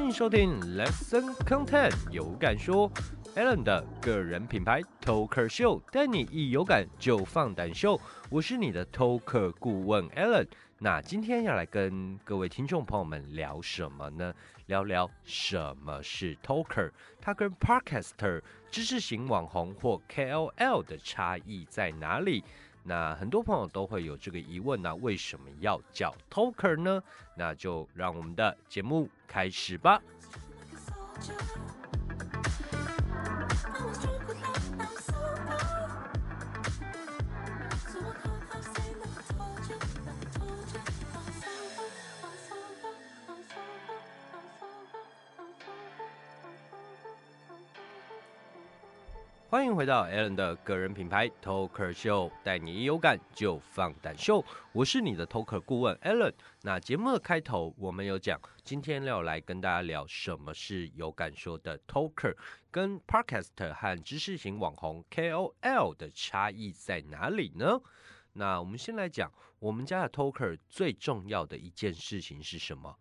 欢迎收听 Lesson Content 有感说 Alan 的个人品牌 Talker 秀，带你一有感就放胆秀。我是你的 Talker 顾问 Alan。那今天要来跟各位听众朋友们聊什么呢？聊聊什么是 Talker，它跟 Podcaster 知识型网红或 KOL 的差异在哪里？那很多朋友都会有这个疑问呢，为什么要叫 Toker 呢？那就让我们的节目开始吧。欢迎回到 Alan 的个人品牌 Talker 秀，带你一有感就放胆秀。我是你的 Talker 顾问 Alan。那节目的开头我们有讲，今天要来跟大家聊什么是有感说的 Talker，跟 Podcast 和知识型网红 KOL 的差异在哪里呢？那我们先来讲，我们家的 Talker 最重要的一件事情是什么？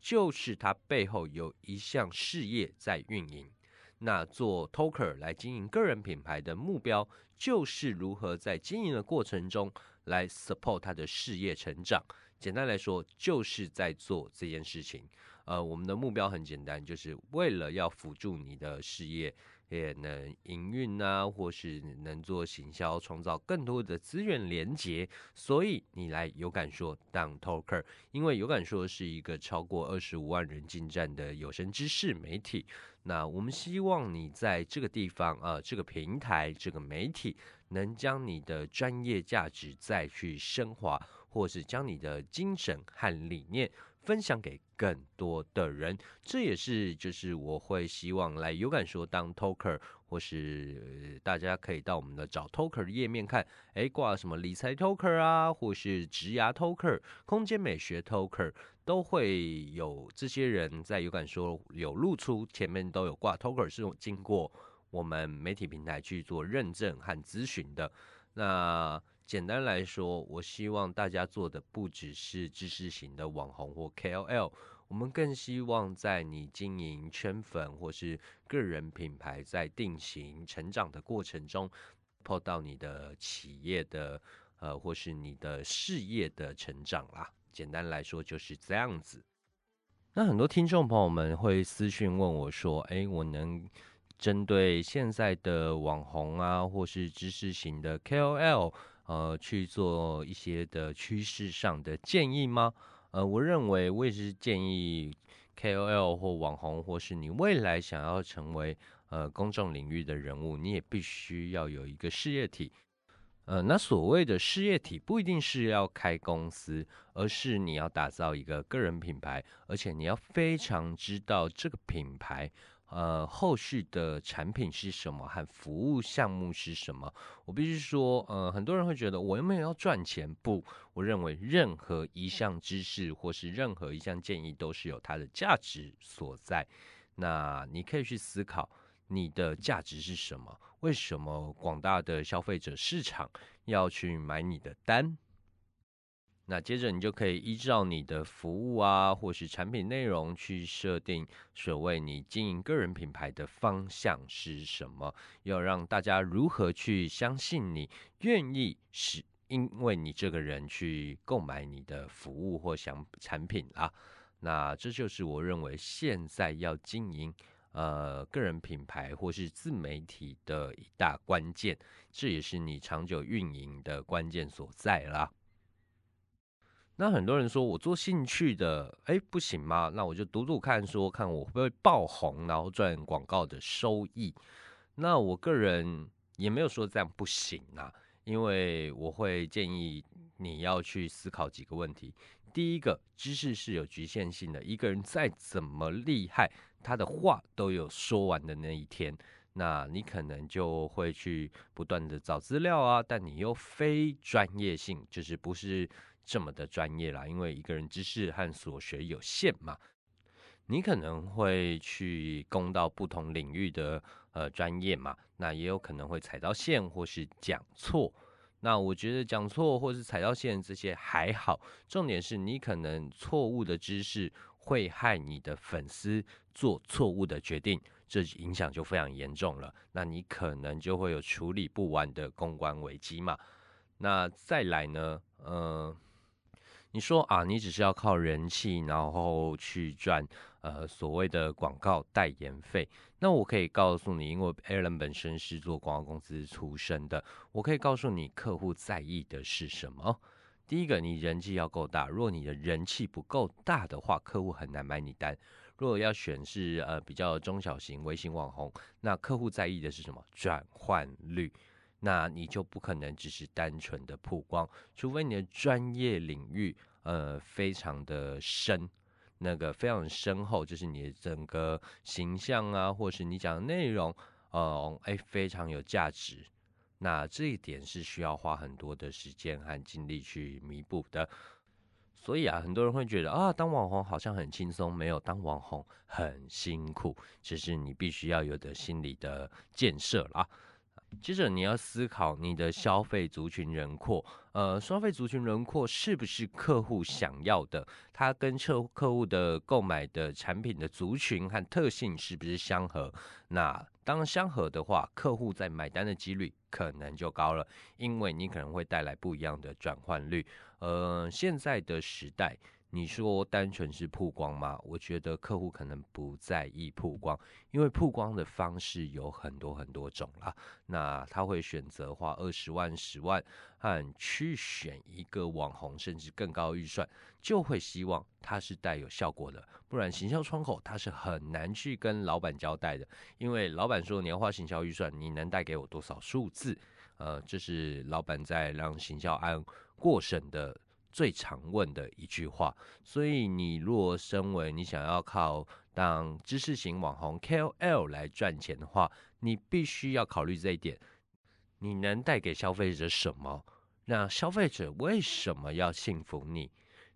就是它背后有一项事业在运营。那做 Toker 来经营个人品牌的目标，就是如何在经营的过程中来 support 他的事业成长。简单来说，就是在做这件事情。呃，我们的目标很简单，就是为了要辅助你的事业。也能营运啊，或是能做行销，创造更多的资源连接。所以你来有感说当 talker，因为有感说是一个超过二十五万人进站的有声知识媒体。那我们希望你在这个地方啊，这个平台，这个媒体，能将你的专业价值再去升华，或是将你的精神和理念。分享给更多的人，这也是就是我会希望来有感说当 talker，或是大家可以到我们的找 talker 的页面看，哎，挂什么理财 talker 啊，或是职涯 talker、空间美学 talker，都会有这些人在有感说有露出，前面都有挂 talker，是经过我们媒体平台去做认证和咨询的。那简单来说，我希望大家做的不只是知识型的网红或 KOL，我们更希望在你经营圈粉或是个人品牌在定型成长的过程中，碰到你的企业的呃或是你的事业的成长啦。简单来说就是这样子。那很多听众朋友们会私讯问我说：“哎，我能针对现在的网红啊，或是知识型的 KOL？” 呃，去做一些的趋势上的建议吗？呃，我认为我也是建议 KOL 或网红，或是你未来想要成为呃公众领域的人物，你也必须要有一个事业体。呃，那所谓的事业体不一定是要开公司，而是你要打造一个个人品牌，而且你要非常知道这个品牌。呃，后续的产品是什么和服务项目是什么？我必须说，呃，很多人会觉得我又没有要赚钱？不，我认为任何一项知识或是任何一项建议都是有它的价值所在。那你可以去思考你的价值是什么？为什么广大的消费者市场要去买你的单？那接着你就可以依照你的服务啊，或是产品内容去设定所谓你经营个人品牌的方向是什么，要让大家如何去相信你，愿意是因为你这个人去购买你的服务或想产品啊。那这就是我认为现在要经营呃个人品牌或是自媒体的一大关键，这也是你长久运营的关键所在啦。那很多人说我做兴趣的，哎，不行吗？那我就读读看，说看我会不会爆红，然后赚广告的收益。那我个人也没有说这样不行啊，因为我会建议你要去思考几个问题。第一个，知识是有局限性的，一个人再怎么厉害，他的话都有说完的那一天。那你可能就会去不断的找资料啊，但你又非专业性，就是不是。这么的专业啦，因为一个人知识和所学有限嘛，你可能会去攻到不同领域的呃专业嘛，那也有可能会踩到线或是讲错。那我觉得讲错或是踩到线这些还好，重点是你可能错误的知识会害你的粉丝做错误的决定，这影响就非常严重了。那你可能就会有处理不完的公关危机嘛。那再来呢？呃，你说啊，你只是要靠人气，然后去赚呃所谓的广告代言费。那我可以告诉你，因为 Alan 本身是做广告公司出身的，我可以告诉你，客户在意的是什么。第一个，你人气要够大。如果你的人气不够大的话，客户很难买你单。如果要选是呃比较中小型微型网红，那客户在意的是什么？转换率。那你就不可能只是单纯的曝光，除非你的专业领域呃非常的深，那个非常深厚，就是你的整个形象啊，或是你讲的内容，呃，哎，非常有价值。那这一点是需要花很多的时间和精力去弥补的。所以啊，很多人会觉得啊，当网红好像很轻松，没有当网红很辛苦，这是你必须要有的心理的建设啦。接着你要思考你的消费族群轮廓，呃，消费族群轮廓是不是客户想要的？它跟客客户的购买的产品的族群和特性是不是相合？那当相合的话，客户在买单的几率可能就高了，因为你可能会带来不一样的转换率。呃，现在的时代。你说单纯是曝光吗？我觉得客户可能不在意曝光，因为曝光的方式有很多很多种啦。那他会选择花二十万、十万，和去选一个网红，甚至更高预算，就会希望它是带有效果的。不然行销窗口他是很难去跟老板交代的，因为老板说你要花行销预算，你能带给我多少数字？呃，这是老板在让行销案过审的。最常问的一句话，所以你若身为你想要靠当知识型网红 KOL 来赚钱的话，你必须要考虑这一点：你能带给消费者什么？那消费者为什么要信服你？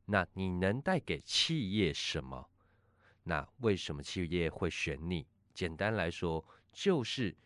那你能带给企业什么？那为什么企业会选你？简单来说，就是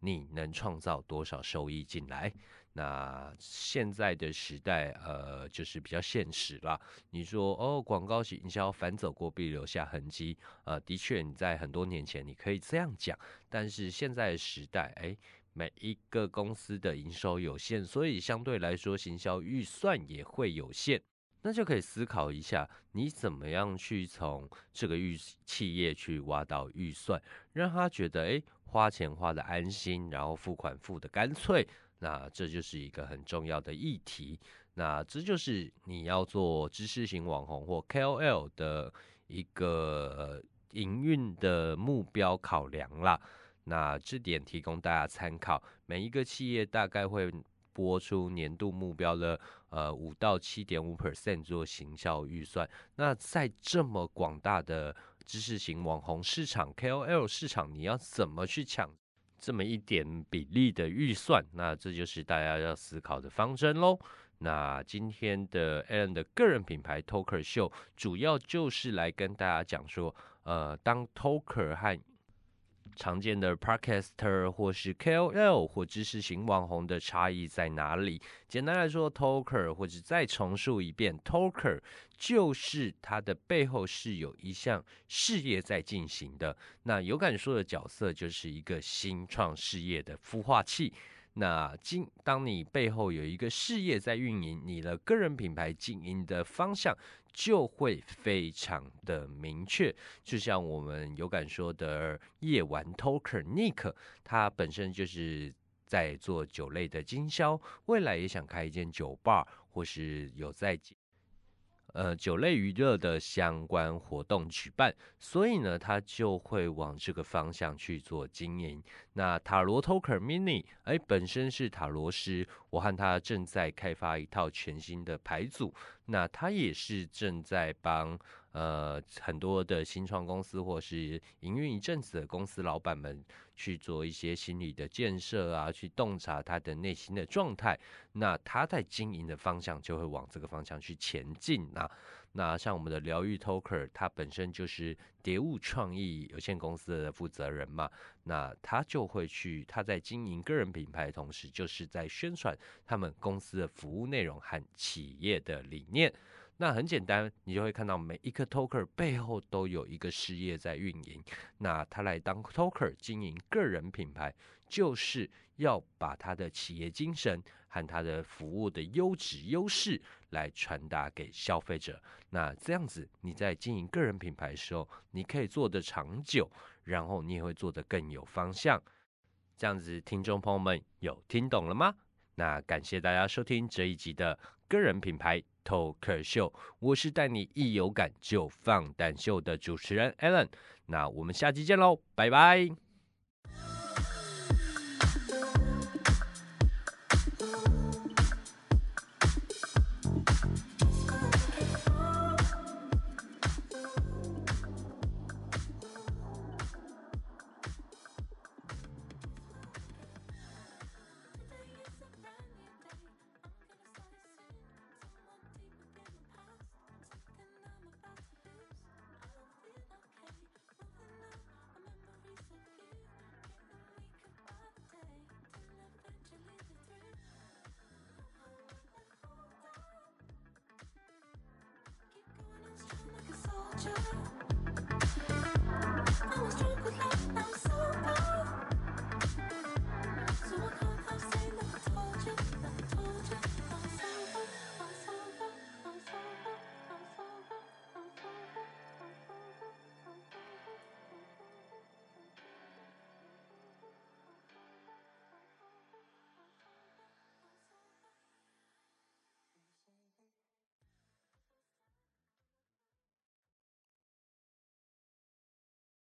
你能创造多少收益进来。那现在的时代，呃，就是比较现实啦。你说哦，广告营销反走过必留下痕迹，呃，的确，你在很多年前你可以这样讲。但是现在的时代，哎，每一个公司的营收有限，所以相对来说，行销预算也会有限。那就可以思考一下，你怎么样去从这个预企业去挖到预算，让他觉得，哎，花钱花的安心，然后付款付的干脆。那这就是一个很重要的议题，那这就是你要做知识型网红或 KOL 的一个营运的目标考量啦。那这点提供大家参考，每一个企业大概会拨出年度目标的呃五到七点五 percent 做行销预算。那在这么广大的知识型网红市场 KOL 市场，你要怎么去抢？这么一点比例的预算，那这就是大家要思考的方针喽。那今天的 Alan 的个人品牌 Talker 秀，主要就是来跟大家讲说，呃，当 Talker 和常见的 Podcaster 或是 KOL 或知识型网红的差异在哪里？简单来说，Talker 或者再重述一遍，Talker 就是它的背后是有一项事业在进行的。那有感说的角色就是一个新创事业的孵化器。那今当你背后有一个事业在运营，你的个人品牌经营的方向就会非常的明确。就像我们有感说的夜晚 Talker Nick，他本身就是在做酒类的经销，未来也想开一间酒吧，或是有在。呃，酒类娱乐的相关活动举办，所以呢，他就会往这个方向去做经营。那塔罗 Toker Mini，哎，本身是塔罗师，我和他正在开发一套全新的牌组。那他也是正在帮呃很多的新创公司或是营运一阵子的公司老板们去做一些心理的建设啊，去洞察他的内心的状态。那他在经营的方向就会往这个方向去前进啊。那像我们的疗愈 Talker，他本身就是蝶物创意有限公司的负责人嘛，那他就会去他在经营个人品牌同时，就是在宣传他们公司的服务内容和企业的理念。那很简单，你就会看到每一个 Talker 背后都有一个事业在运营。那他来当 Talker 经营个人品牌，就是要把他的企业精神和他的服务的优质优势来传达给消费者。那这样子，你在经营个人品牌的时候，你可以做得长久，然后你也会做得更有方向。这样子，听众朋友们有听懂了吗？那感谢大家收听这一集的个人品牌 Talk 秀，我是带你一有感就放胆秀的主持人 Allen，。那我们下期见喽，拜拜。